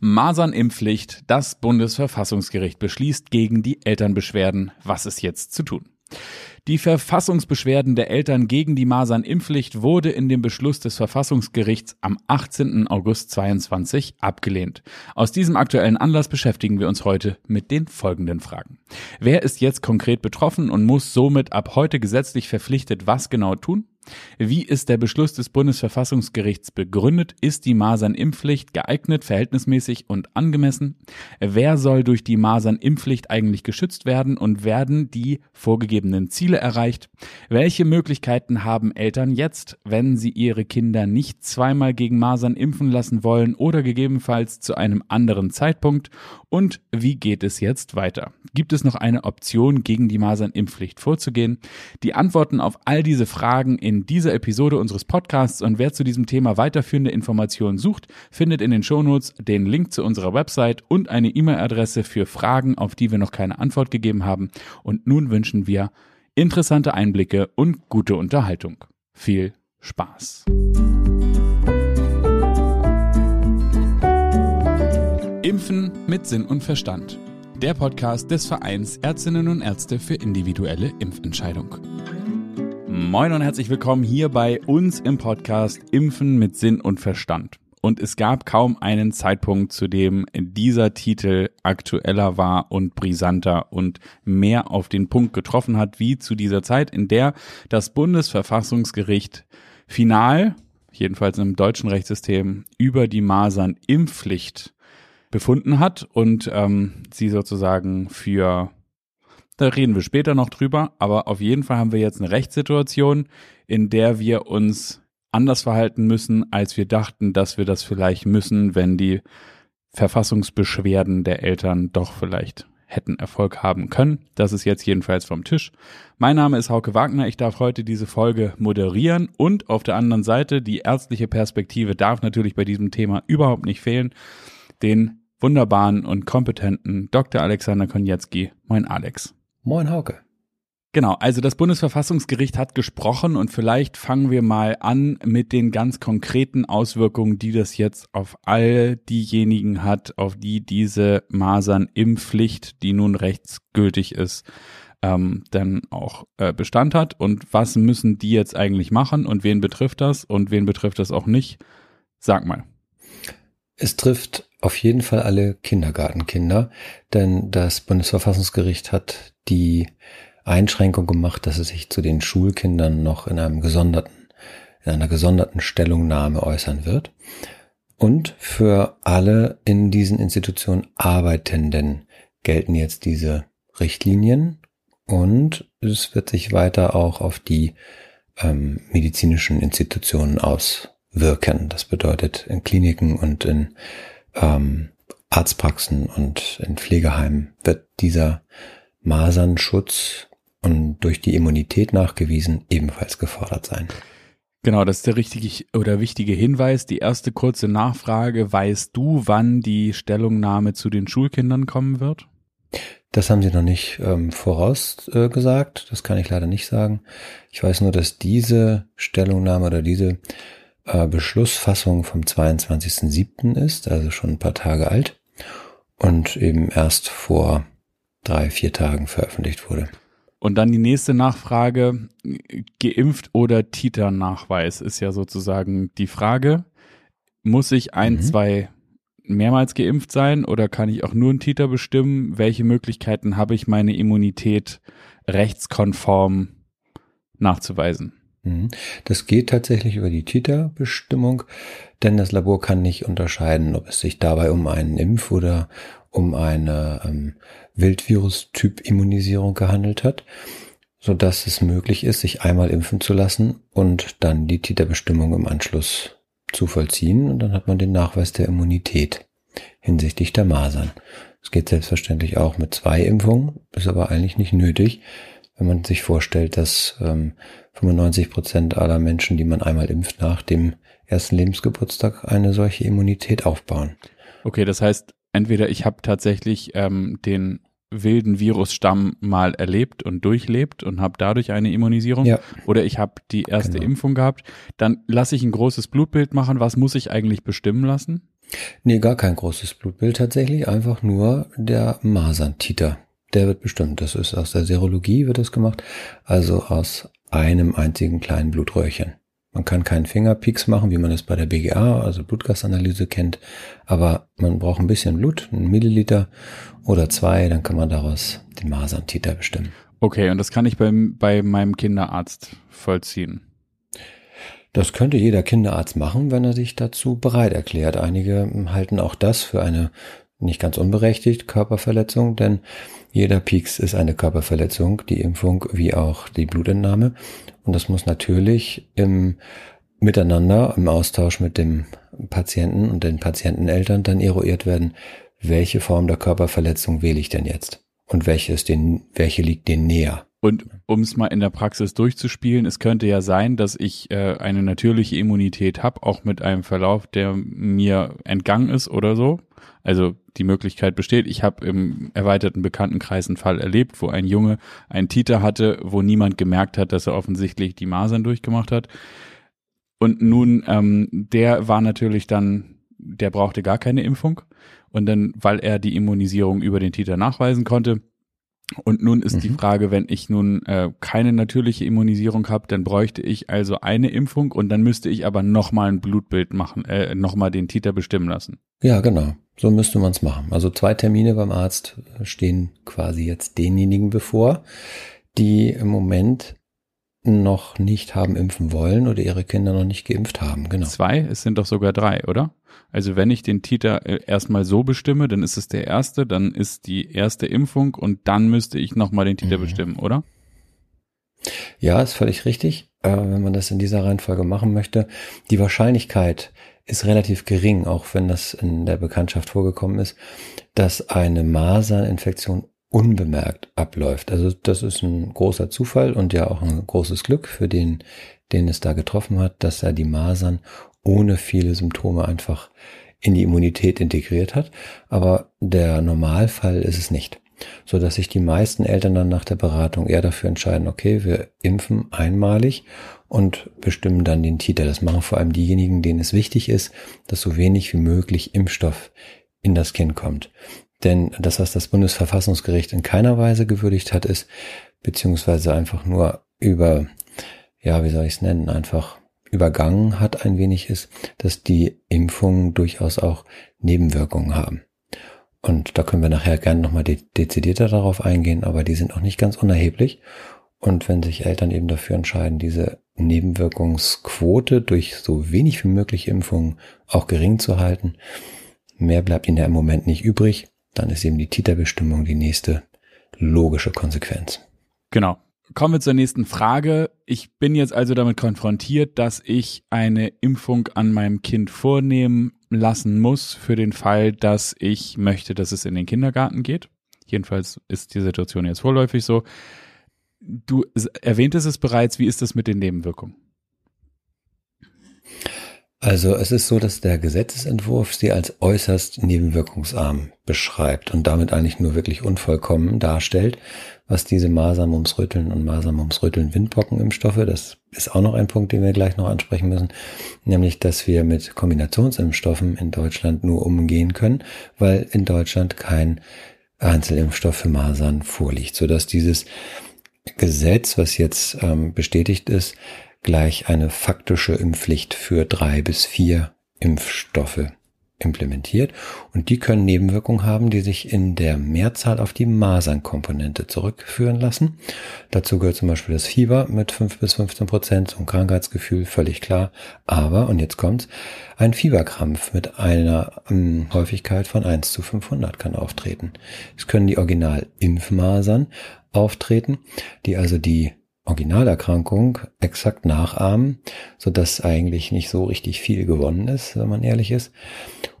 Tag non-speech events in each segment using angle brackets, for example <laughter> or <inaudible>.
Masernimpflicht. Das Bundesverfassungsgericht beschließt gegen die Elternbeschwerden. Was ist jetzt zu tun? Die Verfassungsbeschwerden der Eltern gegen die Masernimpflicht wurde in dem Beschluss des Verfassungsgerichts am 18. August 22 abgelehnt. Aus diesem aktuellen Anlass beschäftigen wir uns heute mit den folgenden Fragen. Wer ist jetzt konkret betroffen und muss somit ab heute gesetzlich verpflichtet was genau tun? Wie ist der Beschluss des Bundesverfassungsgerichts begründet? Ist die Masernimpflicht geeignet, verhältnismäßig und angemessen? Wer soll durch die Masernimpflicht eigentlich geschützt werden und werden die vorgegebenen Ziele erreicht? Welche Möglichkeiten haben Eltern jetzt, wenn sie ihre Kinder nicht zweimal gegen Masern impfen lassen wollen oder gegebenenfalls zu einem anderen Zeitpunkt? Und wie geht es jetzt weiter? Gibt es noch eine Option, gegen die Masernimpflicht vorzugehen? Die Antworten auf all diese Fragen in dieser Episode unseres Podcasts und wer zu diesem Thema weiterführende Informationen sucht, findet in den Shownotes den Link zu unserer Website und eine E-Mail-Adresse für Fragen, auf die wir noch keine Antwort gegeben haben. Und nun wünschen wir interessante Einblicke und gute Unterhaltung. Viel Spaß! Impfen mit Sinn und Verstand. Der Podcast des Vereins Ärztinnen und Ärzte für individuelle Impfentscheidung. Moin und herzlich willkommen hier bei uns im Podcast Impfen mit Sinn und Verstand. Und es gab kaum einen Zeitpunkt, zu dem dieser Titel aktueller war und brisanter und mehr auf den Punkt getroffen hat, wie zu dieser Zeit, in der das Bundesverfassungsgericht final, jedenfalls im deutschen Rechtssystem, über die Masern-Impfpflicht befunden hat und ähm, sie sozusagen für, da reden wir später noch drüber, aber auf jeden Fall haben wir jetzt eine Rechtssituation, in der wir uns anders verhalten müssen, als wir dachten, dass wir das vielleicht müssen, wenn die Verfassungsbeschwerden der Eltern doch vielleicht hätten Erfolg haben können. Das ist jetzt jedenfalls vom Tisch. Mein Name ist Hauke Wagner. Ich darf heute diese Folge moderieren und auf der anderen Seite die ärztliche Perspektive darf natürlich bei diesem Thema überhaupt nicht fehlen. Den wunderbaren und kompetenten Dr. Alexander Konietzki. Moin Alex. Moin Hauke. Genau, also das Bundesverfassungsgericht hat gesprochen und vielleicht fangen wir mal an mit den ganz konkreten Auswirkungen, die das jetzt auf all diejenigen hat, auf die diese Masernimpfpflicht, die nun rechtsgültig ist, ähm, dann auch äh, Bestand hat. Und was müssen die jetzt eigentlich machen und wen betrifft das und wen betrifft das auch nicht? Sag mal. Es trifft auf jeden Fall alle Kindergartenkinder, denn das Bundesverfassungsgericht hat die Einschränkung gemacht, dass es sich zu den Schulkindern noch in einem gesonderten, in einer gesonderten Stellungnahme äußern wird. Und für alle in diesen Institutionen Arbeitenden gelten jetzt diese Richtlinien und es wird sich weiter auch auf die ähm, medizinischen Institutionen aus wirken. Das bedeutet, in Kliniken und in ähm, Arztpraxen und in Pflegeheimen wird dieser Masernschutz und durch die Immunität nachgewiesen ebenfalls gefordert sein. Genau, das ist der richtige oder wichtige Hinweis. Die erste kurze Nachfrage. Weißt du, wann die Stellungnahme zu den Schulkindern kommen wird? Das haben sie noch nicht ähm, vorausgesagt. Äh, das kann ich leider nicht sagen. Ich weiß nur, dass diese Stellungnahme oder diese äh, Beschlussfassung vom 22.07. ist, also schon ein paar Tage alt und eben erst vor drei, vier Tagen veröffentlicht wurde. Und dann die nächste Nachfrage, geimpft oder Titernachweis ist ja sozusagen die Frage. Muss ich ein, mhm. zwei mehrmals geimpft sein oder kann ich auch nur einen Titer bestimmen? Welche Möglichkeiten habe ich, meine Immunität rechtskonform nachzuweisen? Mhm. Das geht tatsächlich über die Titerbestimmung, denn das Labor kann nicht unterscheiden, ob es sich dabei um einen Impf- oder um eine ähm, Wildvirus-Typ-Immunisierung gehandelt hat, so dass es möglich ist, sich einmal impfen zu lassen und dann die Titerbestimmung im Anschluss zu vollziehen und dann hat man den Nachweis der Immunität hinsichtlich der Masern. Es geht selbstverständlich auch mit zwei Impfungen, ist aber eigentlich nicht nötig, wenn man sich vorstellt, dass ähm, 95 Prozent aller Menschen, die man einmal impft, nach dem ersten Lebensgeburtstag eine solche Immunität aufbauen. Okay, das heißt, entweder ich habe tatsächlich ähm, den wilden Virusstamm mal erlebt und durchlebt und habe dadurch eine Immunisierung ja. oder ich habe die erste genau. Impfung gehabt, dann lasse ich ein großes Blutbild machen. Was muss ich eigentlich bestimmen lassen? Nee, gar kein großes Blutbild tatsächlich, einfach nur der Maserntiter. Der wird bestimmt. Das ist aus der Serologie wird das gemacht, also aus einem einzigen kleinen Blutröhrchen. Man kann keinen Fingerpeaks machen, wie man es bei der BGA, also Blutgasanalyse kennt, aber man braucht ein bisschen Blut, einen Milliliter oder zwei, dann kann man daraus den Maserntiter bestimmen. Okay, und das kann ich beim, bei meinem Kinderarzt vollziehen. Das könnte jeder Kinderarzt machen, wenn er sich dazu bereit erklärt. Einige halten auch das für eine nicht ganz unberechtigt Körperverletzung, denn jeder Pieks ist eine Körperverletzung, die Impfung wie auch die Blutentnahme. Und das muss natürlich im Miteinander, im Austausch mit dem Patienten und den Patienteneltern dann eruiert werden, welche Form der Körperverletzung wähle ich denn jetzt? Und welche, ist den, welche liegt denen näher? Und um es mal in der Praxis durchzuspielen, es könnte ja sein, dass ich äh, eine natürliche Immunität habe, auch mit einem Verlauf, der mir entgangen ist oder so. Also die Möglichkeit besteht. Ich habe im erweiterten Bekanntenkreis einen Fall erlebt, wo ein Junge einen Titer hatte, wo niemand gemerkt hat, dass er offensichtlich die Masern durchgemacht hat. Und nun, ähm, der war natürlich dann, der brauchte gar keine Impfung. Und dann, weil er die Immunisierung über den Titer nachweisen konnte, und nun ist mhm. die Frage, wenn ich nun äh, keine natürliche Immunisierung habe, dann bräuchte ich also eine Impfung und dann müsste ich aber nochmal ein Blutbild machen, äh, nochmal den Titer bestimmen lassen. Ja, genau. So müsste man es machen. Also zwei Termine beim Arzt stehen quasi jetzt denjenigen bevor, die im Moment noch nicht haben impfen wollen oder ihre Kinder noch nicht geimpft haben. Genau. Zwei? Es sind doch sogar drei, oder? Also wenn ich den Titer äh, erstmal so bestimme, dann ist es der erste, dann ist die erste Impfung und dann müsste ich nochmal den Titer mhm. bestimmen, oder? Ja, ist völlig richtig, äh, wenn man das in dieser Reihenfolge machen möchte. Die Wahrscheinlichkeit ist relativ gering, auch wenn das in der Bekanntschaft vorgekommen ist, dass eine Maserninfektion unbemerkt abläuft. Also das ist ein großer Zufall und ja auch ein großes Glück für den, den es da getroffen hat, dass er die Masern ohne viele Symptome einfach in die Immunität integriert hat. Aber der Normalfall ist es nicht. So dass sich die meisten Eltern dann nach der Beratung eher dafür entscheiden, okay, wir impfen einmalig und bestimmen dann den Titer. Das machen vor allem diejenigen, denen es wichtig ist, dass so wenig wie möglich Impfstoff in das Kind kommt. Denn das, was das Bundesverfassungsgericht in keiner Weise gewürdigt hat, ist, beziehungsweise einfach nur über, ja, wie soll ich es nennen, einfach übergangen hat ein wenig ist, dass die Impfungen durchaus auch Nebenwirkungen haben. Und da können wir nachher gerne nochmal de dezidierter darauf eingehen, aber die sind auch nicht ganz unerheblich. Und wenn sich Eltern eben dafür entscheiden, diese Nebenwirkungsquote durch so wenig wie möglich Impfungen auch gering zu halten, mehr bleibt ihnen ja im Moment nicht übrig, dann ist eben die Titerbestimmung die nächste logische Konsequenz. Genau. Kommen wir zur nächsten Frage. Ich bin jetzt also damit konfrontiert, dass ich eine Impfung an meinem Kind vornehmen lassen muss für den Fall, dass ich möchte, dass es in den Kindergarten geht. Jedenfalls ist die Situation jetzt vorläufig so. Du erwähntest es bereits. Wie ist es mit den Nebenwirkungen? Also es ist so, dass der Gesetzesentwurf sie als äußerst nebenwirkungsarm beschreibt und damit eigentlich nur wirklich unvollkommen darstellt, was diese Masern, Mumps, Rütteln und Masern, Mumps, Rütteln, Windpockenimpfstoffe, das ist auch noch ein Punkt, den wir gleich noch ansprechen müssen, nämlich, dass wir mit Kombinationsimpfstoffen in Deutschland nur umgehen können, weil in Deutschland kein Einzelimpfstoff für Masern vorliegt, sodass dieses Gesetz, was jetzt ähm, bestätigt ist, gleich eine faktische Impfpflicht für drei bis vier Impfstoffe implementiert und die können Nebenwirkungen haben, die sich in der Mehrzahl auf die Masernkomponente zurückführen lassen. Dazu gehört zum Beispiel das Fieber mit 5 bis 15 Prozent, ein Krankheitsgefühl, völlig klar. Aber, und jetzt kommt's, ein Fieberkrampf mit einer ähm, Häufigkeit von 1 zu 500 kann auftreten. Es können die Original-Impfmasern auftreten, die also die Originalerkrankung exakt nachahmen, so dass eigentlich nicht so richtig viel gewonnen ist, wenn man ehrlich ist.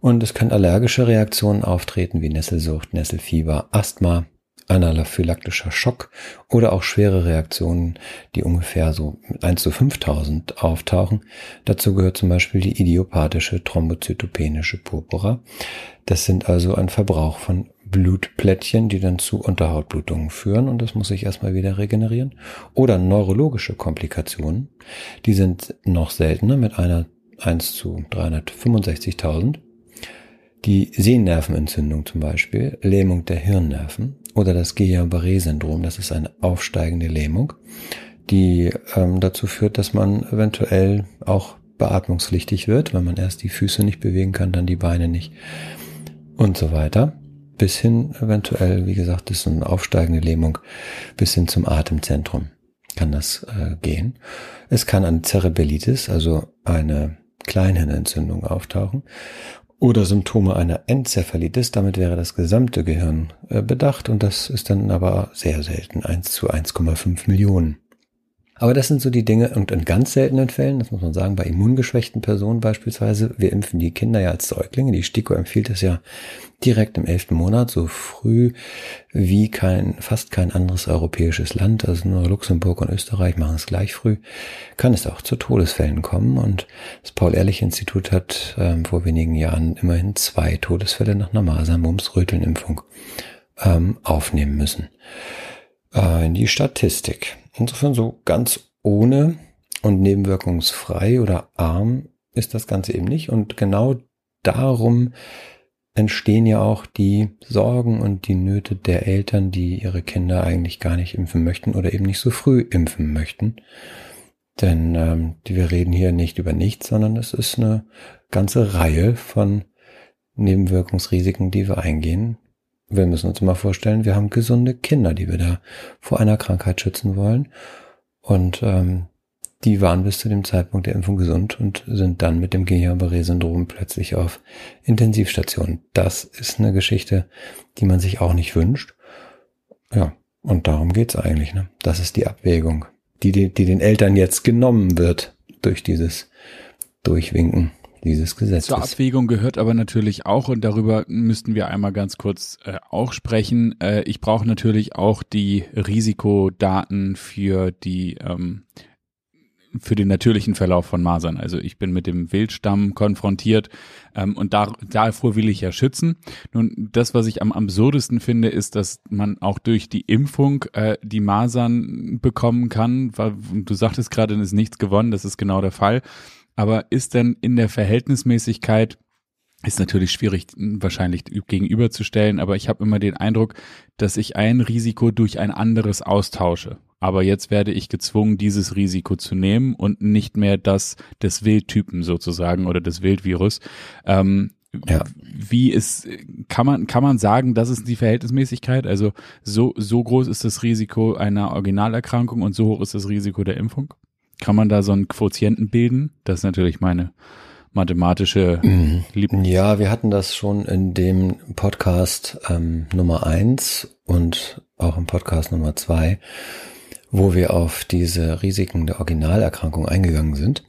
Und es können allergische Reaktionen auftreten wie Nesselsucht, Nesselfieber, Asthma, anaphylaktischer Schock oder auch schwere Reaktionen, die ungefähr so mit 1 zu 5000 auftauchen. Dazu gehört zum Beispiel die idiopathische thrombozytopenische Purpura. Das sind also ein Verbrauch von Blutplättchen, die dann zu Unterhautblutungen führen und das muss sich erstmal wieder regenerieren. Oder neurologische Komplikationen, die sind noch seltener mit einer 1 zu 365.000. Die Sehnervenentzündung zum Beispiel, Lähmung der Hirnnerven oder das Guillain-Barré-Syndrom, das ist eine aufsteigende Lähmung, die ähm, dazu führt, dass man eventuell auch beatmungspflichtig wird, wenn man erst die Füße nicht bewegen kann, dann die Beine nicht und so weiter. Bis hin eventuell, wie gesagt, ist eine aufsteigende Lähmung bis hin zum Atemzentrum kann das äh, gehen. Es kann eine Cerebellitis, also eine Kleinhirnentzündung auftauchen oder Symptome einer Enzephalitis. Damit wäre das gesamte Gehirn äh, bedacht und das ist dann aber sehr selten, 1 zu 1,5 Millionen. Aber das sind so die Dinge und in ganz seltenen Fällen, das muss man sagen, bei immungeschwächten Personen beispielsweise, wir impfen die Kinder ja als Säuglinge. Die STIKO empfiehlt es ja direkt im elften Monat, so früh wie kein, fast kein anderes europäisches Land, also nur Luxemburg und Österreich machen es gleich früh, kann es auch zu Todesfällen kommen. Und das Paul-Ehrlich-Institut hat ähm, vor wenigen Jahren immerhin zwei Todesfälle nach einer Masern-Mumps-Röteln-Impfung ähm, aufnehmen müssen. Äh, in die Statistik. Insofern so ganz ohne und nebenwirkungsfrei oder arm ist das Ganze eben nicht. Und genau darum entstehen ja auch die Sorgen und die Nöte der Eltern, die ihre Kinder eigentlich gar nicht impfen möchten oder eben nicht so früh impfen möchten. Denn ähm, wir reden hier nicht über nichts, sondern es ist eine ganze Reihe von Nebenwirkungsrisiken, die wir eingehen. Wir müssen uns mal vorstellen, wir haben gesunde Kinder, die wir da vor einer Krankheit schützen wollen. Und ähm, die waren bis zu dem Zeitpunkt der Impfung gesund und sind dann mit dem Guillain-Barré-Syndrom plötzlich auf Intensivstation. Das ist eine Geschichte, die man sich auch nicht wünscht. Ja, und darum geht's eigentlich. Ne? Das ist die Abwägung, die, die, die den Eltern jetzt genommen wird durch dieses Durchwinken dieses Gesetzes. Zur Abwägung gehört aber natürlich auch, und darüber müssten wir einmal ganz kurz äh, auch sprechen, äh, ich brauche natürlich auch die Risikodaten für die ähm, für den natürlichen Verlauf von Masern. Also ich bin mit dem Wildstamm konfrontiert ähm, und da, davor will ich ja schützen. Nun, das, was ich am absurdesten finde, ist, dass man auch durch die Impfung äh, die Masern bekommen kann. Du sagtest gerade, es ist nichts gewonnen, das ist genau der Fall. Aber ist denn in der Verhältnismäßigkeit ist natürlich schwierig wahrscheinlich gegenüberzustellen, aber ich habe immer den Eindruck, dass ich ein Risiko durch ein anderes austausche. Aber jetzt werde ich gezwungen, dieses Risiko zu nehmen und nicht mehr das des Wildtypen sozusagen oder des Wildvirus. Ähm, ja. Wie ist, kann man, kann man sagen, das ist die Verhältnismäßigkeit? Also so, so groß ist das Risiko einer Originalerkrankung und so hoch ist das Risiko der Impfung? Kann man da so einen Quotienten bilden? Das ist natürlich meine mathematische mhm. Lieb Ja, wir hatten das schon in dem Podcast ähm, Nummer eins und auch im Podcast Nummer zwei, wo wir auf diese Risiken der Originalerkrankung eingegangen sind.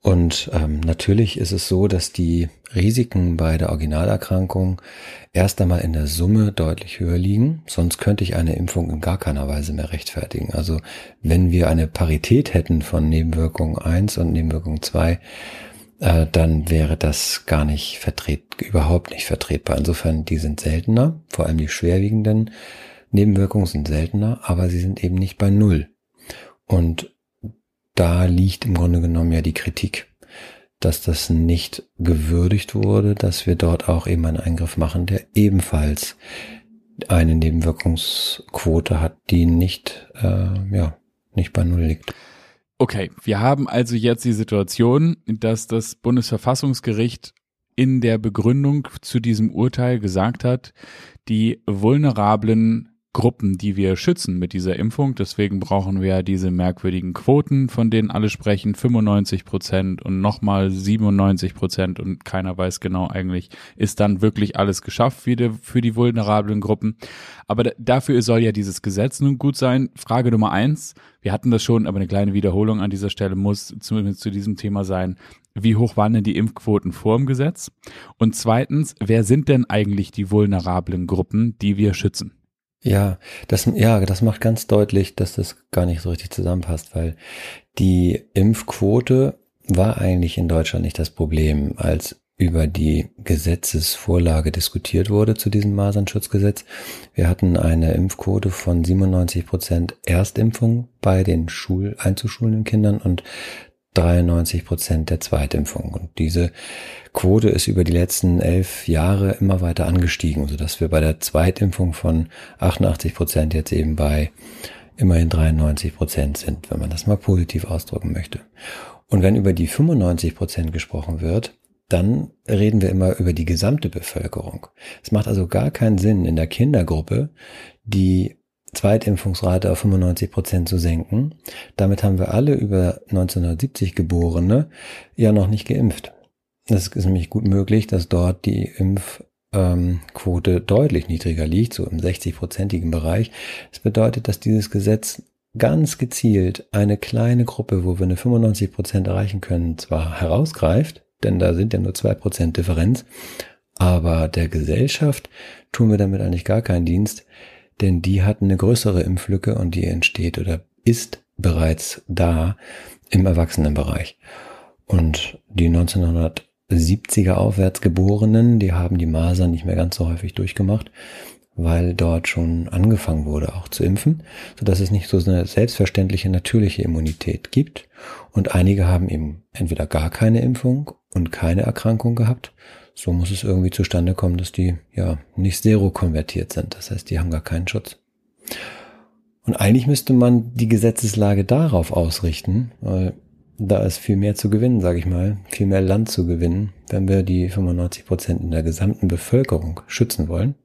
Und ähm, natürlich ist es so, dass die Risiken bei der Originalerkrankung erst einmal in der Summe deutlich höher liegen. Sonst könnte ich eine Impfung in gar keiner Weise mehr rechtfertigen. Also wenn wir eine Parität hätten von Nebenwirkung 1 und Nebenwirkung 2, äh, dann wäre das gar nicht vertret, überhaupt nicht vertretbar. Insofern, die sind seltener, vor allem die schwerwiegenden Nebenwirkungen sind seltener, aber sie sind eben nicht bei Null. Und da liegt im Grunde genommen ja die Kritik, dass das nicht gewürdigt wurde, dass wir dort auch eben einen Eingriff machen, der ebenfalls eine Nebenwirkungsquote hat, die nicht, äh, ja, nicht bei Null liegt. Okay, wir haben also jetzt die Situation, dass das Bundesverfassungsgericht in der Begründung zu diesem Urteil gesagt hat, die vulnerablen Gruppen, die wir schützen mit dieser Impfung. Deswegen brauchen wir diese merkwürdigen Quoten, von denen alle sprechen, 95 Prozent und nochmal 97 Prozent und keiner weiß genau eigentlich, ist dann wirklich alles geschafft für die, für die vulnerablen Gruppen. Aber dafür soll ja dieses Gesetz nun gut sein. Frage Nummer eins, wir hatten das schon, aber eine kleine Wiederholung an dieser Stelle muss zumindest zu diesem Thema sein. Wie hoch waren denn die Impfquoten vor dem Gesetz? Und zweitens, wer sind denn eigentlich die vulnerablen Gruppen, die wir schützen? Ja, das, ja, das macht ganz deutlich, dass das gar nicht so richtig zusammenpasst, weil die Impfquote war eigentlich in Deutschland nicht das Problem, als über die Gesetzesvorlage diskutiert wurde zu diesem Masernschutzgesetz. Wir hatten eine Impfquote von 97 Prozent Erstimpfung bei den Schul einzuschulenden Kindern und 93 Prozent der Zweitimpfung. Und diese Quote ist über die letzten elf Jahre immer weiter angestiegen, sodass wir bei der Zweitimpfung von 88 Prozent jetzt eben bei immerhin 93 Prozent sind, wenn man das mal positiv ausdrücken möchte. Und wenn über die 95 Prozent gesprochen wird, dann reden wir immer über die gesamte Bevölkerung. Es macht also gar keinen Sinn, in der Kindergruppe die Zweitimpfungsrate auf 95 Prozent zu senken. Damit haben wir alle über 1970 Geborene ja noch nicht geimpft. Es ist nämlich gut möglich, dass dort die Impfquote deutlich niedriger liegt, so im 60-prozentigen Bereich. Das bedeutet, dass dieses Gesetz ganz gezielt eine kleine Gruppe, wo wir eine 95 Prozent erreichen können, zwar herausgreift, denn da sind ja nur zwei Prozent Differenz. Aber der Gesellschaft tun wir damit eigentlich gar keinen Dienst, denn die hat eine größere Impflücke und die entsteht oder ist bereits da im Erwachsenenbereich. Und die 1970er aufwärts Geborenen, die haben die Masern nicht mehr ganz so häufig durchgemacht, weil dort schon angefangen wurde, auch zu impfen, so dass es nicht so eine selbstverständliche natürliche Immunität gibt. Und einige haben eben entweder gar keine Impfung und keine Erkrankung gehabt. So muss es irgendwie zustande kommen, dass die ja nicht serokonvertiert sind. Das heißt, die haben gar keinen Schutz. Und eigentlich müsste man die Gesetzeslage darauf ausrichten, weil da ist viel mehr zu gewinnen, sage ich mal, viel mehr Land zu gewinnen, wenn wir die 95 Prozent in der gesamten Bevölkerung schützen wollen.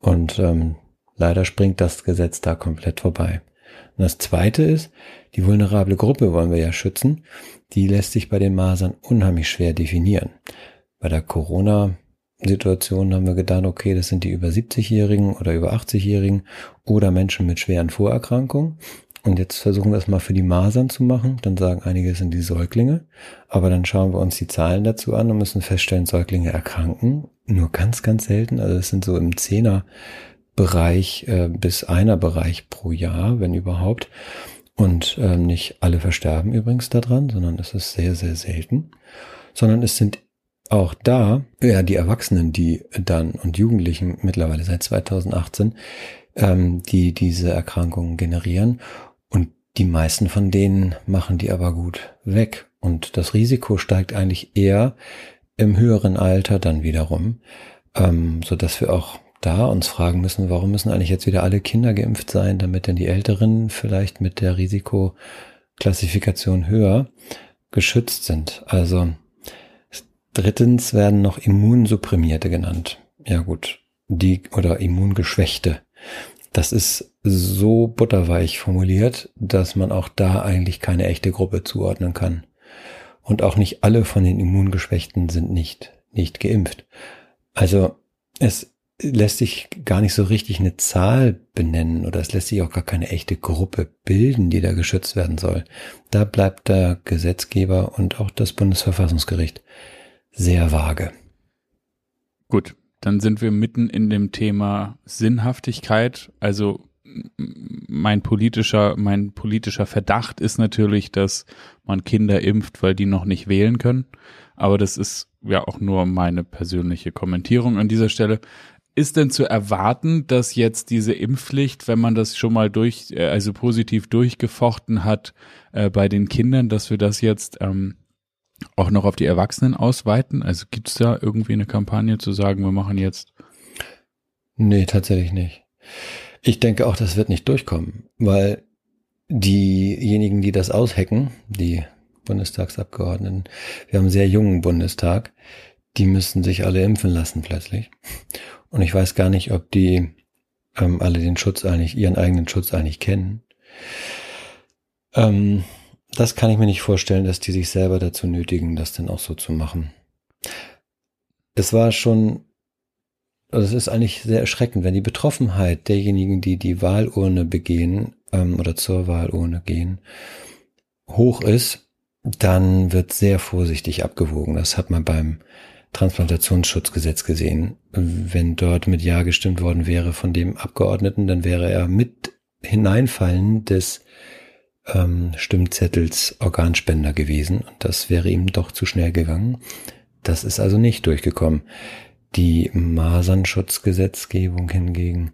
Und ähm, leider springt das Gesetz da komplett vorbei. Und das Zweite ist, die vulnerable Gruppe wollen wir ja schützen. Die lässt sich bei den Masern unheimlich schwer definieren. Bei der Corona-Situation haben wir gedacht, okay, das sind die über 70-Jährigen oder über 80-Jährigen oder Menschen mit schweren Vorerkrankungen. Und jetzt versuchen wir es mal für die Masern zu machen. Dann sagen einige, es sind die Säuglinge. Aber dann schauen wir uns die Zahlen dazu an und müssen feststellen, Säuglinge erkranken. Nur ganz, ganz selten. Also es sind so im Zehner Bereich äh, bis einer Bereich pro Jahr, wenn überhaupt. Und äh, nicht alle versterben übrigens daran, sondern es ist sehr, sehr selten. Sondern es sind auch da, ja, die Erwachsenen, die dann und Jugendlichen mittlerweile seit 2018, ähm, die diese Erkrankungen generieren. Und die meisten von denen machen die aber gut weg. Und das Risiko steigt eigentlich eher im höheren Alter dann wiederum, ähm, so dass wir auch da uns fragen müssen, warum müssen eigentlich jetzt wieder alle Kinder geimpft sein, damit denn die Älteren vielleicht mit der Risikoklassifikation höher geschützt sind. Also drittens werden noch Immunsupprimierte genannt. Ja gut, die oder Immungeschwächte. Das ist so butterweich formuliert, dass man auch da eigentlich keine echte Gruppe zuordnen kann. Und auch nicht alle von den Immungeschwächten sind nicht, nicht geimpft. Also es lässt sich gar nicht so richtig eine Zahl benennen oder es lässt sich auch gar keine echte Gruppe bilden, die da geschützt werden soll. Da bleibt der Gesetzgeber und auch das Bundesverfassungsgericht sehr vage. Gut, dann sind wir mitten in dem Thema Sinnhaftigkeit. Also mein politischer, mein politischer Verdacht ist natürlich, dass man Kinder impft, weil die noch nicht wählen können. Aber das ist ja auch nur meine persönliche Kommentierung an dieser Stelle. Ist denn zu erwarten, dass jetzt diese Impfpflicht, wenn man das schon mal durch, äh, also positiv durchgefochten hat äh, bei den Kindern, dass wir das jetzt ähm, auch noch auf die Erwachsenen ausweiten? Also gibt es da irgendwie eine Kampagne zu sagen, wir machen jetzt? Nee, tatsächlich nicht. Ich denke auch, das wird nicht durchkommen, weil diejenigen, die das aushacken, die Bundestagsabgeordneten, wir haben einen sehr jungen Bundestag, die müssen sich alle impfen lassen plötzlich. Und ich weiß gar nicht, ob die ähm, alle den Schutz eigentlich, ihren eigenen Schutz eigentlich kennen. Ähm, das kann ich mir nicht vorstellen, dass die sich selber dazu nötigen, das dann auch so zu machen. Es war schon, also es ist eigentlich sehr erschreckend, wenn die Betroffenheit derjenigen, die die Wahlurne begehen ähm, oder zur Wahlurne gehen, hoch ist, dann wird sehr vorsichtig abgewogen. Das hat man beim Transplantationsschutzgesetz gesehen. Wenn dort mit Ja gestimmt worden wäre von dem Abgeordneten, dann wäre er mit Hineinfallen des ähm, Stimmzettels Organspender gewesen und das wäre ihm doch zu schnell gegangen. Das ist also nicht durchgekommen. Die Masernschutzgesetzgebung hingegen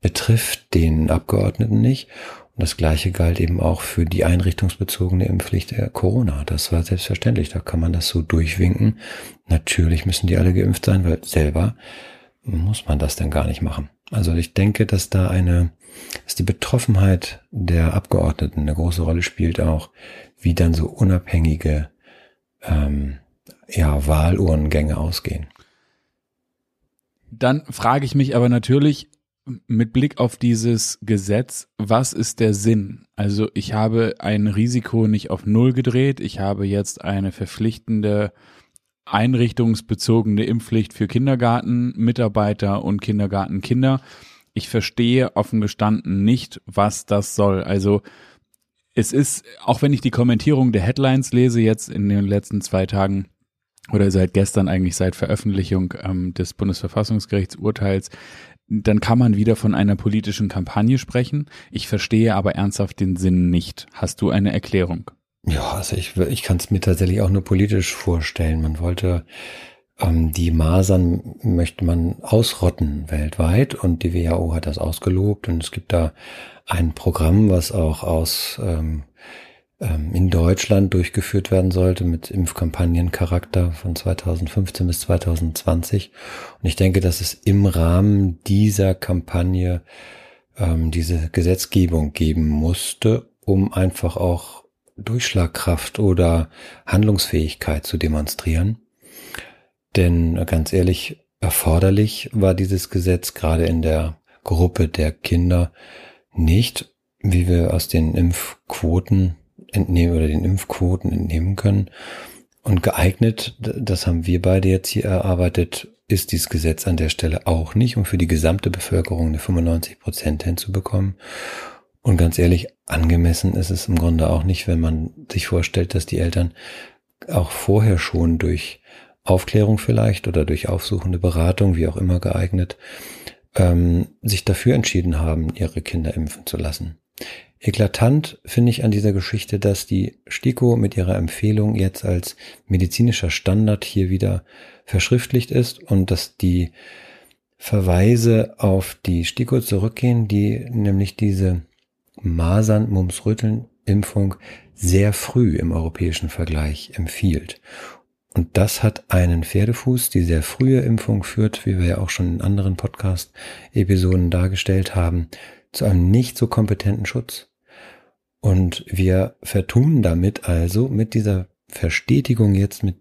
betrifft den Abgeordneten nicht Und das Gleiche galt eben auch für die einrichtungsbezogene Impfpflicht der Corona. Das war selbstverständlich. Da kann man das so durchwinken. Natürlich müssen die alle geimpft sein, weil selber muss man das denn gar nicht machen. Also ich denke, dass da eine, dass die Betroffenheit der Abgeordneten eine große Rolle spielt auch, wie dann so unabhängige ähm, ja, Wahlurnengänge ausgehen. Dann frage ich mich aber natürlich mit Blick auf dieses Gesetz, was ist der Sinn? Also ich habe ein Risiko nicht auf Null gedreht, ich habe jetzt eine verpflichtende einrichtungsbezogene Impfpflicht für Kindergartenmitarbeiter und Kindergartenkinder. Ich verstehe offen gestanden nicht, was das soll. Also es ist, auch wenn ich die Kommentierung der Headlines lese jetzt in den letzten zwei Tagen oder seit gestern eigentlich seit Veröffentlichung ähm, des Bundesverfassungsgerichtsurteils, dann kann man wieder von einer politischen Kampagne sprechen. Ich verstehe aber ernsthaft den Sinn nicht. Hast du eine Erklärung? Ja, also ich, ich kann es mir tatsächlich auch nur politisch vorstellen. Man wollte ähm, die Masern möchte man ausrotten weltweit und die WHO hat das ausgelobt und es gibt da ein Programm, was auch aus ähm, ähm, in Deutschland durchgeführt werden sollte mit Impfkampagnencharakter von 2015 bis 2020. Und ich denke, dass es im Rahmen dieser Kampagne ähm, diese Gesetzgebung geben musste, um einfach auch Durchschlagkraft oder Handlungsfähigkeit zu demonstrieren. Denn ganz ehrlich, erforderlich war dieses Gesetz gerade in der Gruppe der Kinder nicht, wie wir aus den Impfquoten entnehmen oder den Impfquoten entnehmen können. Und geeignet, das haben wir beide jetzt hier erarbeitet, ist dieses Gesetz an der Stelle auch nicht, um für die gesamte Bevölkerung eine 95 Prozent hinzubekommen. Und ganz ehrlich, angemessen ist es im Grunde auch nicht, wenn man sich vorstellt, dass die Eltern auch vorher schon durch Aufklärung vielleicht oder durch aufsuchende Beratung, wie auch immer geeignet, ähm, sich dafür entschieden haben, ihre Kinder impfen zu lassen. Eklatant finde ich an dieser Geschichte, dass die STIKO mit ihrer Empfehlung jetzt als medizinischer Standard hier wieder verschriftlicht ist und dass die Verweise auf die STIKO zurückgehen, die nämlich diese Masern, Mumps, Rütteln, Impfung sehr früh im europäischen Vergleich empfiehlt. Und das hat einen Pferdefuß. Die sehr frühe Impfung führt, wie wir ja auch schon in anderen Podcast-Episoden dargestellt haben, zu einem nicht so kompetenten Schutz. Und wir vertun damit also mit dieser Verstetigung jetzt mit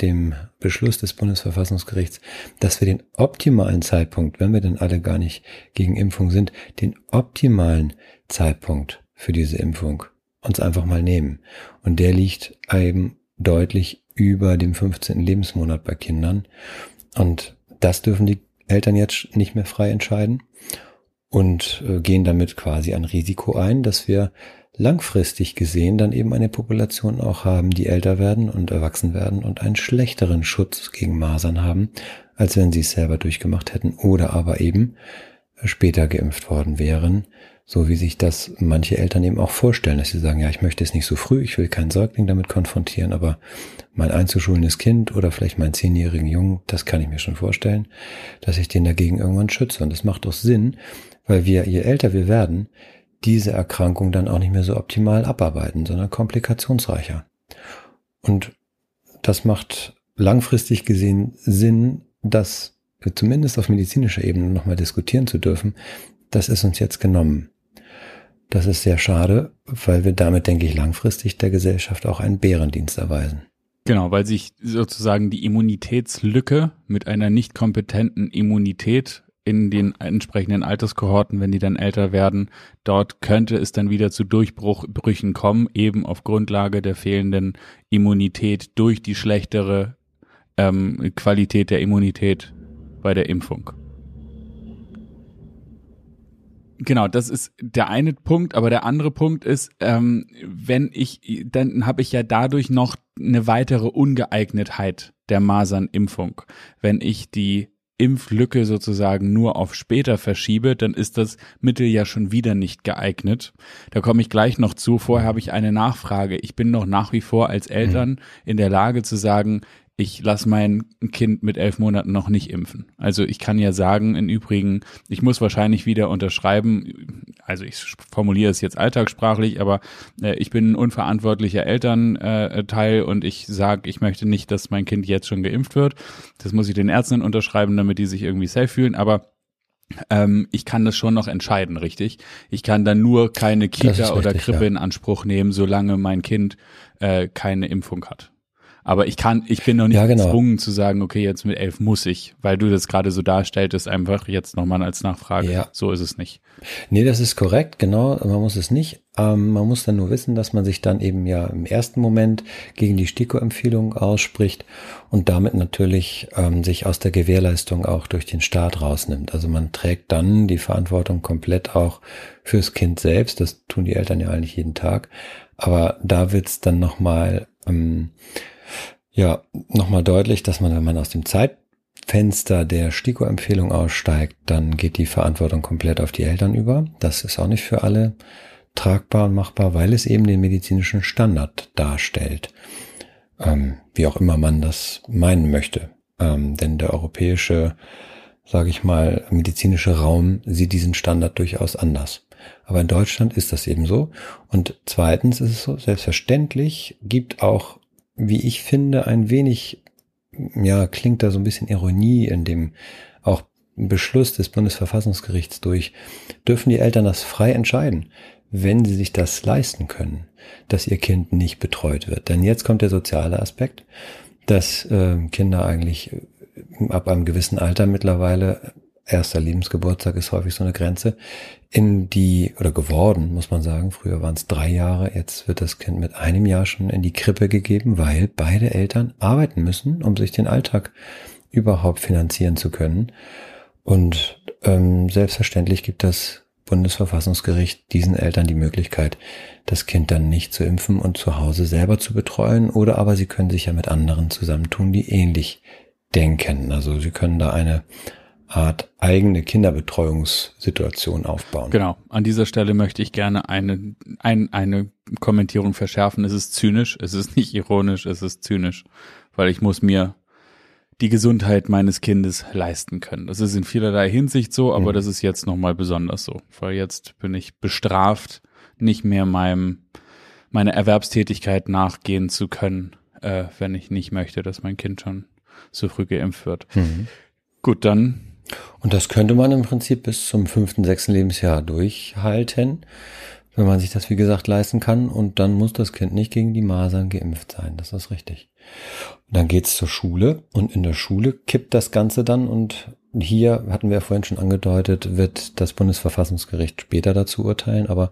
dem Beschluss des Bundesverfassungsgerichts, dass wir den optimalen Zeitpunkt, wenn wir denn alle gar nicht gegen Impfung sind, den optimalen Zeitpunkt für diese Impfung uns einfach mal nehmen. Und der liegt eben deutlich über dem 15. Lebensmonat bei Kindern. Und das dürfen die Eltern jetzt nicht mehr frei entscheiden und äh, gehen damit quasi ein Risiko ein, dass wir langfristig gesehen dann eben eine Population auch haben, die älter werden und erwachsen werden und einen schlechteren Schutz gegen Masern haben, als wenn sie es selber durchgemacht hätten oder aber eben später geimpft worden wären, so wie sich das manche Eltern eben auch vorstellen, dass sie sagen, ja, ich möchte es nicht so früh, ich will keinen Säugling damit konfrontieren, aber mein einzuschulendes Kind oder vielleicht meinen zehnjährigen Jungen, das kann ich mir schon vorstellen, dass ich den dagegen irgendwann schütze. Und das macht doch Sinn, weil wir, je älter wir werden, diese Erkrankung dann auch nicht mehr so optimal abarbeiten, sondern komplikationsreicher. Und das macht langfristig gesehen Sinn, das zumindest auf medizinischer Ebene nochmal diskutieren zu dürfen. Das ist uns jetzt genommen. Das ist sehr schade, weil wir damit, denke ich, langfristig der Gesellschaft auch einen Bärendienst erweisen. Genau, weil sich sozusagen die Immunitätslücke mit einer nicht kompetenten Immunität in den entsprechenden Alterskohorten, wenn die dann älter werden, dort könnte es dann wieder zu Durchbrüchen kommen, eben auf Grundlage der fehlenden Immunität durch die schlechtere ähm, Qualität der Immunität bei der Impfung. Genau, das ist der eine Punkt, aber der andere Punkt ist, ähm, wenn ich, dann habe ich ja dadurch noch eine weitere Ungeeignetheit der Masernimpfung. Wenn ich die Impflücke sozusagen nur auf später verschiebe, dann ist das Mittel ja schon wieder nicht geeignet. Da komme ich gleich noch zu. Vorher habe ich eine Nachfrage. Ich bin noch nach wie vor als Eltern mhm. in der Lage zu sagen, ich lasse mein Kind mit elf Monaten noch nicht impfen. Also ich kann ja sagen, im Übrigen, ich muss wahrscheinlich wieder unterschreiben, also ich formuliere es jetzt alltagssprachlich, aber äh, ich bin ein unverantwortlicher Elternteil und ich sage, ich möchte nicht, dass mein Kind jetzt schon geimpft wird. Das muss ich den Ärzten unterschreiben, damit die sich irgendwie safe fühlen, aber ähm, ich kann das schon noch entscheiden, richtig? Ich kann dann nur keine Kita richtig, oder Krippe ja. in Anspruch nehmen, solange mein Kind äh, keine Impfung hat. Aber ich kann, ich bin noch nicht ja, genau. gezwungen zu sagen, okay, jetzt mit elf muss ich, weil du das gerade so darstelltest, einfach jetzt nochmal als Nachfrage. Ja. So ist es nicht. Nee, das ist korrekt, genau. Man muss es nicht. Ähm, man muss dann nur wissen, dass man sich dann eben ja im ersten Moment gegen die STIKO-Empfehlung ausspricht und damit natürlich ähm, sich aus der Gewährleistung auch durch den Staat rausnimmt. Also man trägt dann die Verantwortung komplett auch fürs Kind selbst. Das tun die Eltern ja eigentlich jeden Tag. Aber da wird's dann nochmal ähm, ja nochmal deutlich, dass man, wenn man aus dem Zeitfenster der STIKO-Empfehlung aussteigt, dann geht die Verantwortung komplett auf die Eltern über. Das ist auch nicht für alle tragbar und machbar, weil es eben den medizinischen Standard darstellt. Ähm, wie auch immer man das meinen möchte. Ähm, denn der europäische, sage ich mal, medizinische Raum sieht diesen Standard durchaus anders. Aber in Deutschland ist das eben so. Und zweitens ist es so, selbstverständlich gibt auch wie ich finde, ein wenig, ja, klingt da so ein bisschen Ironie in dem auch Beschluss des Bundesverfassungsgerichts durch, dürfen die Eltern das frei entscheiden, wenn sie sich das leisten können, dass ihr Kind nicht betreut wird. Denn jetzt kommt der soziale Aspekt, dass äh, Kinder eigentlich ab einem gewissen Alter mittlerweile erster Lebensgeburtstag ist häufig so eine Grenze, in die, oder geworden, muss man sagen, früher waren es drei Jahre, jetzt wird das Kind mit einem Jahr schon in die Krippe gegeben, weil beide Eltern arbeiten müssen, um sich den Alltag überhaupt finanzieren zu können. Und ähm, selbstverständlich gibt das Bundesverfassungsgericht diesen Eltern die Möglichkeit, das Kind dann nicht zu impfen und zu Hause selber zu betreuen, oder aber sie können sich ja mit anderen zusammentun, die ähnlich denken. Also sie können da eine Art eigene Kinderbetreuungssituation aufbauen. Genau. An dieser Stelle möchte ich gerne eine, ein, eine Kommentierung verschärfen. Es ist zynisch, es ist nicht ironisch, es ist zynisch, weil ich muss mir die Gesundheit meines Kindes leisten können. Das ist in vielerlei Hinsicht so, aber mhm. das ist jetzt nochmal besonders so, weil jetzt bin ich bestraft, nicht mehr meinem, meiner Erwerbstätigkeit nachgehen zu können, äh, wenn ich nicht möchte, dass mein Kind schon so früh geimpft wird. Mhm. Gut, dann und das könnte man im Prinzip bis zum fünften, sechsten Lebensjahr durchhalten, wenn man sich das, wie gesagt, leisten kann. Und dann muss das Kind nicht gegen die Masern geimpft sein. Das ist richtig. Und dann geht's zur Schule und in der Schule kippt das Ganze dann und hier hatten wir ja vorhin schon angedeutet, wird das Bundesverfassungsgericht später dazu urteilen, aber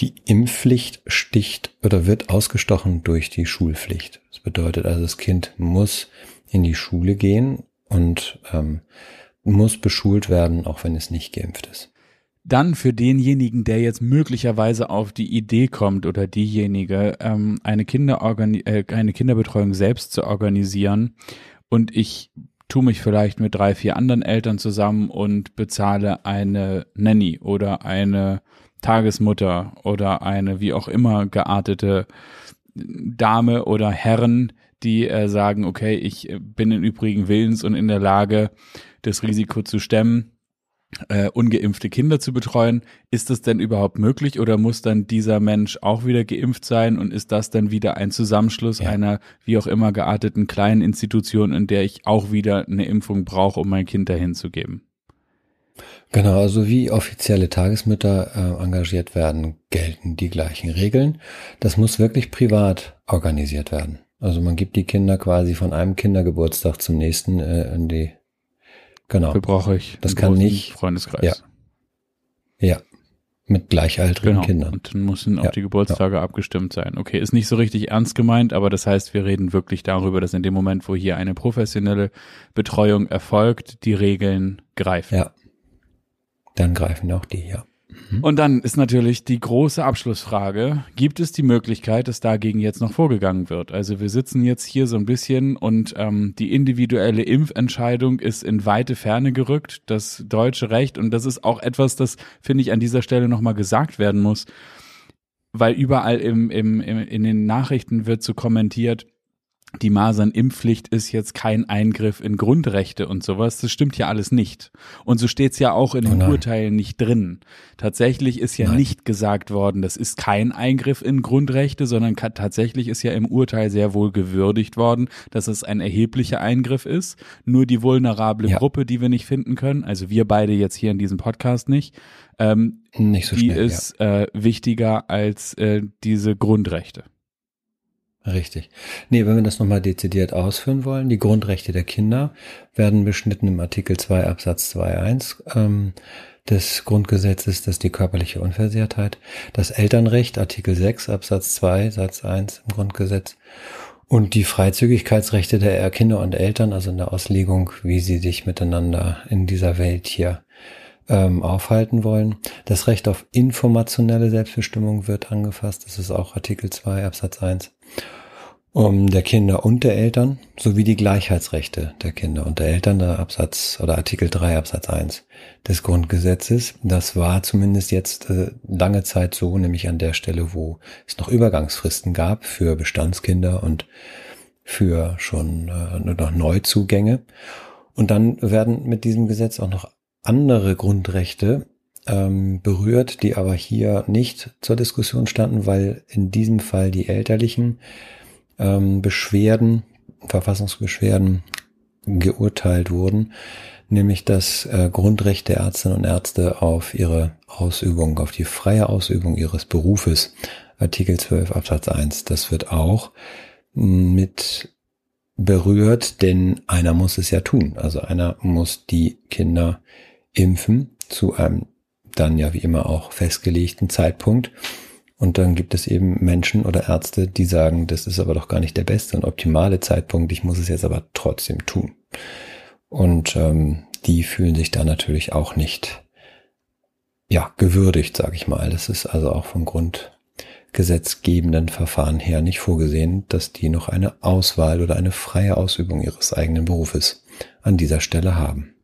die Impfpflicht sticht oder wird ausgestochen durch die Schulpflicht. Das bedeutet also, das Kind muss in die Schule gehen und ähm, muss beschult werden, auch wenn es nicht geimpft ist. Dann für denjenigen, der jetzt möglicherweise auf die Idee kommt oder diejenige, ähm, eine, Kinderorgani äh, eine Kinderbetreuung selbst zu organisieren und ich tue mich vielleicht mit drei, vier anderen Eltern zusammen und bezahle eine Nanny oder eine Tagesmutter oder eine wie auch immer geartete Dame oder Herren, die äh, sagen, okay, ich bin in übrigen Willens und in der Lage, das Risiko zu stemmen, äh, ungeimpfte Kinder zu betreuen. Ist das denn überhaupt möglich oder muss dann dieser Mensch auch wieder geimpft sein und ist das dann wieder ein Zusammenschluss ja. einer wie auch immer gearteten kleinen Institution, in der ich auch wieder eine Impfung brauche, um mein Kind dahin zu geben? Genau, also wie offizielle Tagesmütter äh, engagiert werden, gelten die gleichen Regeln. Das muss wirklich privat organisiert werden. Also man gibt die Kinder quasi von einem Kindergeburtstag zum nächsten äh, in die Genau. Dafür brauche ich das kann nicht Freundeskreis. Ja. Ja. Mit gleichaltrigen genau. Kindern. Und dann müssen auch ja. die Geburtstage ja. abgestimmt sein. Okay, ist nicht so richtig ernst gemeint, aber das heißt, wir reden wirklich darüber, dass in dem Moment, wo hier eine professionelle Betreuung erfolgt, die Regeln greifen. Ja. Dann greifen auch die, ja. Mhm. Und dann ist natürlich die große Abschlussfrage, gibt es die Möglichkeit, dass dagegen jetzt noch vorgegangen wird? Also wir sitzen jetzt hier so ein bisschen und ähm, die individuelle Impfentscheidung ist in weite Ferne gerückt, das deutsche Recht und das ist auch etwas, das finde ich an dieser Stelle nochmal gesagt werden muss, weil überall im, im, im, in den Nachrichten wird so kommentiert, die Masernimpfpflicht ist jetzt kein Eingriff in Grundrechte und sowas. Das stimmt ja alles nicht. Und so steht's ja auch in den oh Urteilen nicht drin. Tatsächlich ist ja nein. nicht gesagt worden, das ist kein Eingriff in Grundrechte, sondern tatsächlich ist ja im Urteil sehr wohl gewürdigt worden, dass es ein erheblicher Eingriff ist. Nur die vulnerable ja. Gruppe, die wir nicht finden können, also wir beide jetzt hier in diesem Podcast nicht, ähm, nicht so die schnell, ist ja. äh, wichtiger als äh, diese Grundrechte. Richtig. Nee, wenn wir das nochmal dezidiert ausführen wollen, die Grundrechte der Kinder werden beschnitten im Artikel 2 Absatz 2.1 ähm, des Grundgesetzes, das ist die körperliche Unversehrtheit. Das Elternrecht, Artikel 6 Absatz 2 Satz 1 im Grundgesetz. Und die Freizügigkeitsrechte der Kinder und Eltern, also in der Auslegung, wie sie sich miteinander in dieser Welt hier ähm, aufhalten wollen. Das Recht auf informationelle Selbstbestimmung wird angefasst. Das ist auch Artikel 2 Absatz 1 um, der Kinder und der Eltern sowie die Gleichheitsrechte der Kinder und der Eltern, der Absatz oder Artikel 3 Absatz 1 des Grundgesetzes. Das war zumindest jetzt äh, lange Zeit so, nämlich an der Stelle, wo es noch Übergangsfristen gab für Bestandskinder und für schon äh, noch Neuzugänge. Und dann werden mit diesem Gesetz auch noch andere Grundrechte ähm, berührt, die aber hier nicht zur Diskussion standen, weil in diesem Fall die elterlichen ähm, Beschwerden, Verfassungsbeschwerden geurteilt wurden, nämlich das äh, Grundrecht der Ärztinnen und Ärzte auf ihre Ausübung, auf die freie Ausübung ihres Berufes. Artikel 12 Absatz 1. Das wird auch mit berührt, denn einer muss es ja tun. Also einer muss die Kinder impfen zu einem dann ja wie immer auch festgelegten Zeitpunkt. Und dann gibt es eben Menschen oder Ärzte, die sagen, das ist aber doch gar nicht der beste und optimale Zeitpunkt, ich muss es jetzt aber trotzdem tun. Und ähm, die fühlen sich da natürlich auch nicht ja, gewürdigt, sage ich mal. Das ist also auch vom grundgesetzgebenden Verfahren her nicht vorgesehen, dass die noch eine Auswahl oder eine freie Ausübung ihres eigenen Berufes an dieser Stelle haben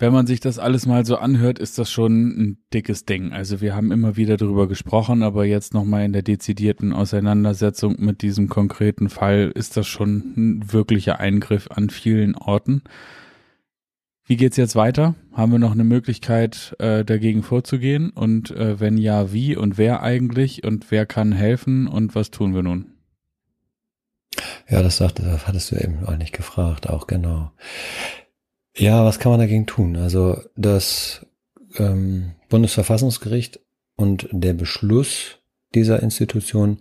wenn man sich das alles mal so anhört, ist das schon ein dickes Ding. Also wir haben immer wieder darüber gesprochen, aber jetzt nochmal in der dezidierten Auseinandersetzung mit diesem konkreten Fall ist das schon ein wirklicher Eingriff an vielen Orten. Wie geht's jetzt weiter? Haben wir noch eine Möglichkeit, äh, dagegen vorzugehen? Und äh, wenn ja, wie und wer eigentlich und wer kann helfen und was tun wir nun? Ja, das sagte, das hattest du eben eigentlich gefragt, auch genau. Ja, was kann man dagegen tun? Also das ähm, Bundesverfassungsgericht und der Beschluss dieser Institution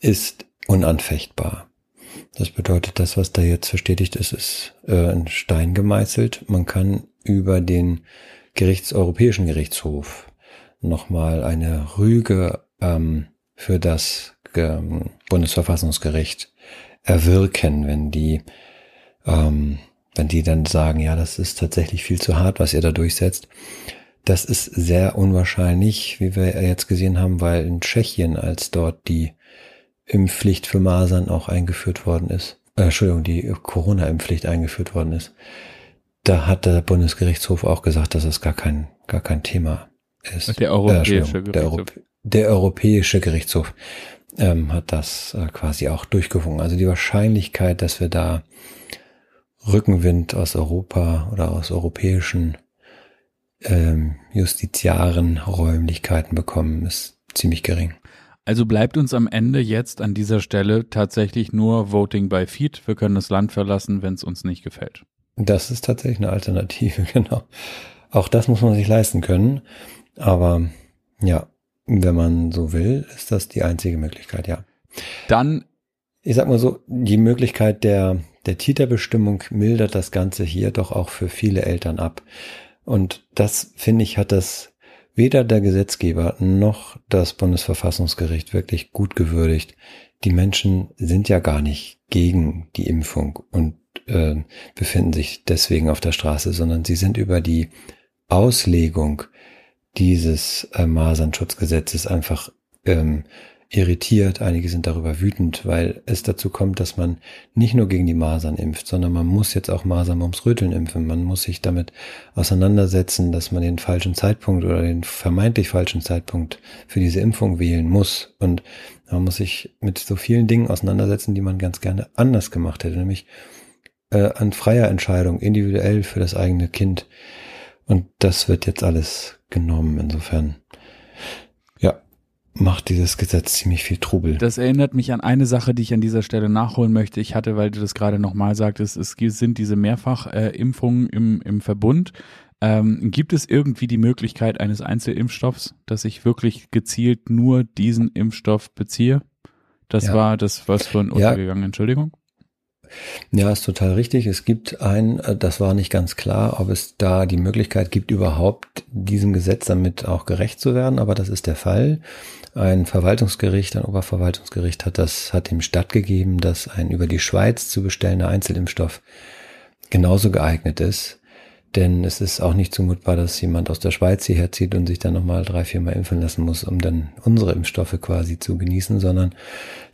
ist unanfechtbar. Das bedeutet, das, was da jetzt verstetigt ist, ist äh, in Stein gemeißelt. Man kann über den Gerichts, Europäischen Gerichtshof nochmal eine Rüge ähm, für das ähm, Bundesverfassungsgericht erwirken, wenn die ähm, wenn die dann sagen, ja, das ist tatsächlich viel zu hart, was ihr da durchsetzt. Das ist sehr unwahrscheinlich, wie wir jetzt gesehen haben, weil in Tschechien, als dort die Impfpflicht für Masern auch eingeführt worden ist, äh, Entschuldigung, die Corona-Impfpflicht eingeführt worden ist, da hat der Bundesgerichtshof auch gesagt, dass es gar kein, gar kein Thema ist. Der Europäische äh, Gerichtshof. Der, Europ der Europäische Gerichtshof ähm, hat das äh, quasi auch durchgewungen. Also die Wahrscheinlichkeit, dass wir da Rückenwind aus Europa oder aus europäischen ähm, justiziaren Räumlichkeiten bekommen, ist ziemlich gering. Also bleibt uns am Ende jetzt an dieser Stelle tatsächlich nur Voting by Feed. Wir können das Land verlassen, wenn es uns nicht gefällt. Das ist tatsächlich eine Alternative, <laughs> genau. Auch das muss man sich leisten können. Aber ja, wenn man so will, ist das die einzige Möglichkeit, ja. Dann. Ich sag mal so, die Möglichkeit der, der Titerbestimmung mildert das Ganze hier doch auch für viele Eltern ab. Und das, finde ich, hat das weder der Gesetzgeber noch das Bundesverfassungsgericht wirklich gut gewürdigt. Die Menschen sind ja gar nicht gegen die Impfung und äh, befinden sich deswegen auf der Straße, sondern sie sind über die Auslegung dieses äh, Masernschutzgesetzes einfach ähm, irritiert, einige sind darüber wütend, weil es dazu kommt, dass man nicht nur gegen die Masern impft, sondern man muss jetzt auch Masern ums Röteln impfen. Man muss sich damit auseinandersetzen, dass man den falschen Zeitpunkt oder den vermeintlich falschen Zeitpunkt für diese Impfung wählen muss. Und man muss sich mit so vielen Dingen auseinandersetzen, die man ganz gerne anders gemacht hätte, nämlich äh, an freier Entscheidung, individuell für das eigene Kind. Und das wird jetzt alles genommen. Insofern, macht dieses Gesetz ziemlich viel Trubel. Das erinnert mich an eine Sache, die ich an dieser Stelle nachholen möchte. Ich hatte, weil du das gerade nochmal sagtest, es sind diese Mehrfachimpfungen im, im Verbund. Ähm, gibt es irgendwie die Möglichkeit eines Einzelimpfstoffs, dass ich wirklich gezielt nur diesen Impfstoff beziehe? Das ja. war das, was von untergegangen, ja. Entschuldigung. Ja, ist total richtig. Es gibt ein, äh, das war nicht ganz klar, ob es da die Möglichkeit gibt, überhaupt diesem Gesetz damit auch gerecht zu werden, aber das ist der Fall. Ein Verwaltungsgericht, ein Oberverwaltungsgericht hat das, hat dem stattgegeben, dass ein über die Schweiz zu bestellender Einzelimpfstoff genauso geeignet ist denn es ist auch nicht zumutbar, dass jemand aus der Schweiz hierher zieht und sich dann nochmal drei, vier Mal impfen lassen muss, um dann unsere Impfstoffe quasi zu genießen, sondern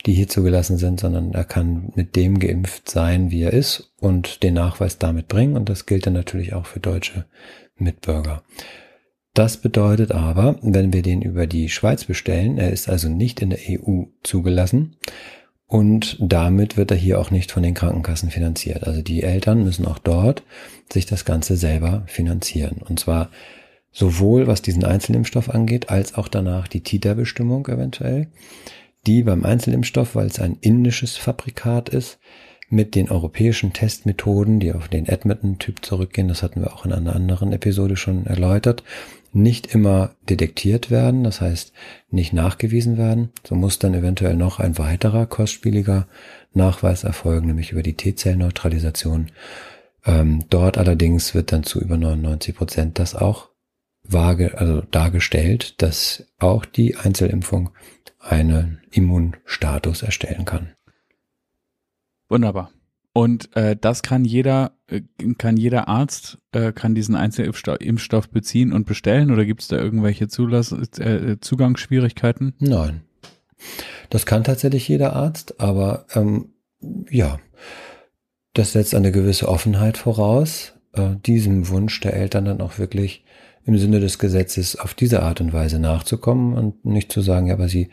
die hier zugelassen sind, sondern er kann mit dem geimpft sein, wie er ist und den Nachweis damit bringen. Und das gilt dann natürlich auch für deutsche Mitbürger. Das bedeutet aber, wenn wir den über die Schweiz bestellen, er ist also nicht in der EU zugelassen, und damit wird er hier auch nicht von den Krankenkassen finanziert. Also die Eltern müssen auch dort sich das Ganze selber finanzieren. Und zwar sowohl was diesen Einzelimpfstoff angeht, als auch danach die Titerbestimmung eventuell, die beim Einzelimpfstoff, weil es ein indisches Fabrikat ist, mit den europäischen Testmethoden, die auf den Edmonton-Typ zurückgehen, das hatten wir auch in einer anderen Episode schon erläutert, nicht immer detektiert werden, das heißt nicht nachgewiesen werden. So muss dann eventuell noch ein weiterer kostspieliger Nachweis erfolgen, nämlich über die T-Zellneutralisation. Ähm, dort allerdings wird dann zu über 99 Prozent das auch vage, also dargestellt, dass auch die Einzelimpfung einen Immunstatus erstellen kann. Wunderbar. Und äh, das kann jeder, äh, kann jeder Arzt, äh, kann diesen Einzelimpfstoff beziehen und bestellen oder gibt es da irgendwelche Zulass äh, Zugangsschwierigkeiten? Nein. Das kann tatsächlich jeder Arzt, aber ähm, ja, das setzt eine gewisse Offenheit voraus, äh, diesem Wunsch der Eltern dann auch wirklich im Sinne des Gesetzes auf diese Art und Weise nachzukommen und nicht zu sagen, ja, aber sie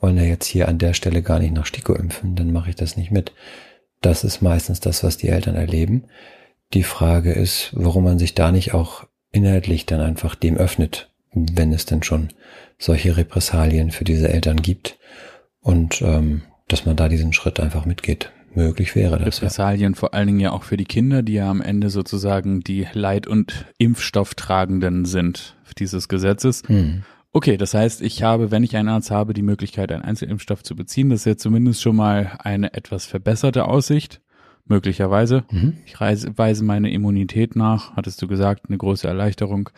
wollen ja jetzt hier an der Stelle gar nicht nach Stiko impfen, dann mache ich das nicht mit. Das ist meistens das, was die Eltern erleben. Die Frage ist, warum man sich da nicht auch inhaltlich dann einfach dem öffnet, wenn es denn schon solche Repressalien für diese Eltern gibt und ähm, dass man da diesen Schritt einfach mitgeht. Möglich wäre das. Repressalien ja. vor allen Dingen ja auch für die Kinder, die ja am Ende sozusagen die Leit- und Impfstofftragenden sind dieses Gesetzes. Hm. Okay, das heißt, ich habe, wenn ich einen Arzt habe, die Möglichkeit, einen Einzelimpfstoff zu beziehen. Das ist ja zumindest schon mal eine etwas verbesserte Aussicht, möglicherweise. Mhm. Ich reise, weise meine Immunität nach, hattest du gesagt, eine große Erleichterung.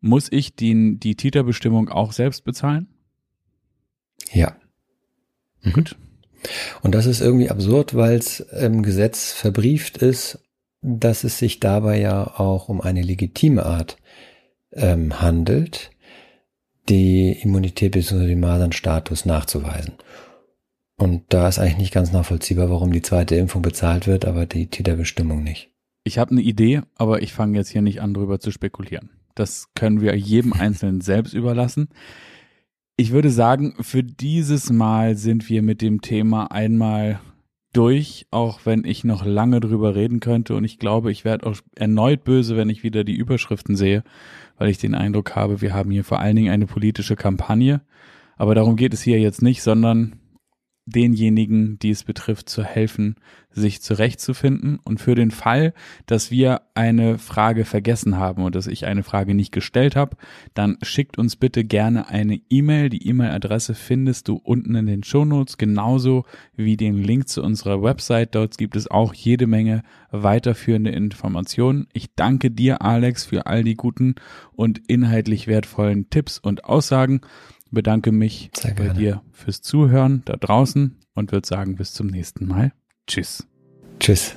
Muss ich die, die Titerbestimmung auch selbst bezahlen? Ja. Mhm. Gut. Und das ist irgendwie absurd, weil es im Gesetz verbrieft ist, dass es sich dabei ja auch um eine legitime Art ähm, handelt die Immunität bzw. den Masernstatus nachzuweisen. Und da ist eigentlich nicht ganz nachvollziehbar, warum die zweite Impfung bezahlt wird, aber die Titerbestimmung nicht. Ich habe eine Idee, aber ich fange jetzt hier nicht an, drüber zu spekulieren. Das können wir jedem <laughs> Einzelnen selbst überlassen. Ich würde sagen, für dieses Mal sind wir mit dem Thema einmal durch, auch wenn ich noch lange drüber reden könnte. Und ich glaube, ich werde auch erneut böse, wenn ich wieder die Überschriften sehe weil ich den Eindruck habe, wir haben hier vor allen Dingen eine politische Kampagne. Aber darum geht es hier jetzt nicht, sondern denjenigen, die es betrifft, zu helfen, sich zurechtzufinden. Und für den Fall, dass wir eine Frage vergessen haben und dass ich eine Frage nicht gestellt habe, dann schickt uns bitte gerne eine E-Mail. Die E-Mail-Adresse findest du unten in den Shownotes, genauso wie den Link zu unserer Website. Dort gibt es auch jede Menge weiterführende Informationen. Ich danke dir, Alex, für all die guten und inhaltlich wertvollen Tipps und Aussagen bedanke mich bei dir fürs Zuhören da draußen und würde sagen, bis zum nächsten Mal. Tschüss. Tschüss.